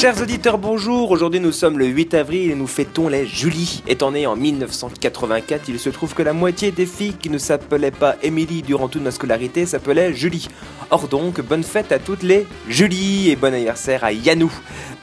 Chers auditeurs, bonjour. Aujourd'hui, nous sommes le 8 avril et nous fêtons les Julie. Étant né en 1984, il se trouve que la moitié des filles qui ne s'appelaient pas Émilie durant toute ma scolarité s'appelaient Julie. Or donc, bonne fête à toutes les Julie et bon anniversaire à Yanou.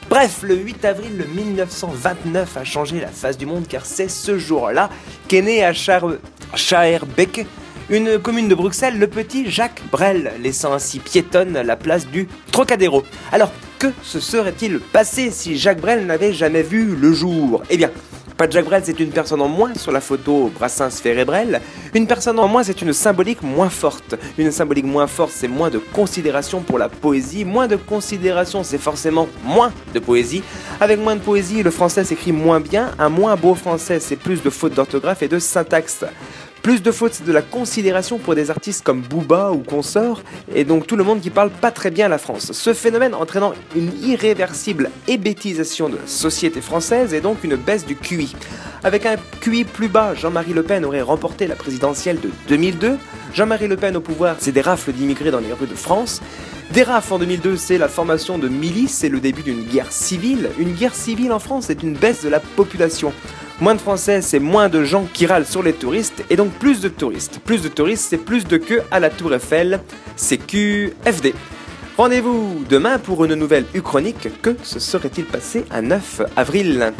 Bref, le 8 avril 1929 a changé la face du monde car c'est ce jour-là qu'est né à Schaerbeek, une commune de Bruxelles, le petit Jacques Brel, laissant ainsi piétonne la place du Trocadéro. Alors, que se serait-il passé si Jacques Brel n'avait jamais vu le jour? Eh bien, pas de Jacques Brel, c'est une personne en moins sur la photo Brassens Ferré-Brel. Une personne en moins, c'est une symbolique moins forte. Une symbolique moins forte, c'est moins de considération pour la poésie. Moins de considération, c'est forcément moins de poésie. Avec moins de poésie, le français s'écrit moins bien. Un moins beau français, c'est plus de fautes d'orthographe et de syntaxe. Plus de fautes, c'est de la considération pour des artistes comme Booba ou Consort, et donc tout le monde qui parle pas très bien la France. Ce phénomène entraînant une irréversible hébétisation de la société française et donc une baisse du QI. Avec un QI plus bas, Jean-Marie Le Pen aurait remporté la présidentielle de 2002. Jean-Marie Le Pen au pouvoir, c'est des rafles d'immigrés dans les rues de France. Des rafles en 2002, c'est la formation de milices et le début d'une guerre civile. Une guerre civile en France, c'est une baisse de la population. Moins de Français, c'est moins de gens qui râlent sur les touristes, et donc plus de touristes. Plus de touristes, c'est plus de queues à la Tour Eiffel. C'est QFD. Rendez-vous demain pour une nouvelle Uchronique. Que se serait-il passé un 9 avril?